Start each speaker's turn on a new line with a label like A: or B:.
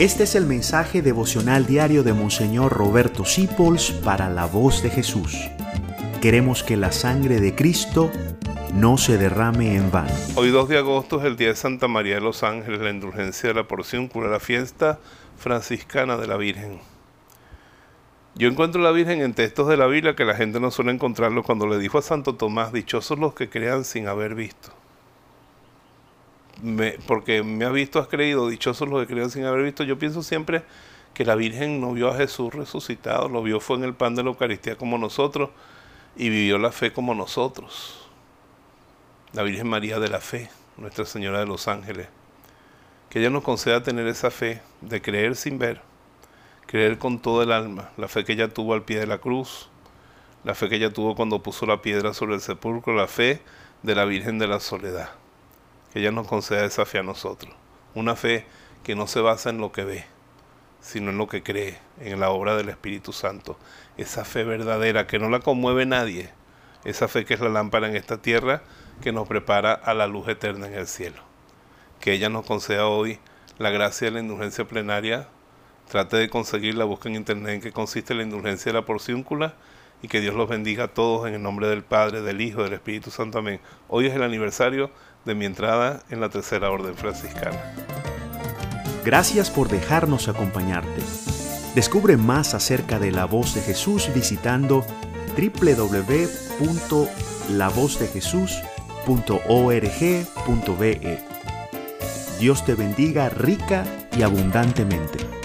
A: Este es el mensaje devocional diario de Monseñor Roberto Sipols para la voz de Jesús. Queremos que la sangre de Cristo no se derrame en vano.
B: Hoy 2 de agosto es el día de Santa María de los Ángeles, la indulgencia de la porción, cura la fiesta franciscana de la Virgen. Yo encuentro la Virgen en textos de la Biblia que la gente no suele encontrarlo cuando le dijo a Santo Tomás, dichosos los que crean sin haber visto porque me has visto, has creído, dichosos los que creen sin haber visto, yo pienso siempre que la Virgen no vio a Jesús resucitado, lo vio fue en el pan de la Eucaristía como nosotros y vivió la fe como nosotros. La Virgen María de la Fe, Nuestra Señora de los Ángeles. Que ella nos conceda tener esa fe de creer sin ver, creer con todo el alma, la fe que ella tuvo al pie de la cruz, la fe que ella tuvo cuando puso la piedra sobre el sepulcro, la fe de la Virgen de la Soledad que ella nos conceda esa fe a nosotros. Una fe que no se basa en lo que ve, sino en lo que cree, en la obra del Espíritu Santo. Esa fe verdadera que no la conmueve nadie. Esa fe que es la lámpara en esta tierra que nos prepara a la luz eterna en el cielo. Que ella nos conceda hoy la gracia de la indulgencia plenaria. Trate de conseguirla, busca en internet en qué consiste la indulgencia de la porciúncula y que Dios los bendiga a todos en el nombre del Padre, del Hijo, del Espíritu Santo. Amén. Hoy es el aniversario de mi entrada en la Tercera Orden Franciscana.
A: Gracias por dejarnos acompañarte. Descubre más acerca de la voz de Jesús visitando www.lavozdejesús.org.be. Dios te bendiga rica y abundantemente.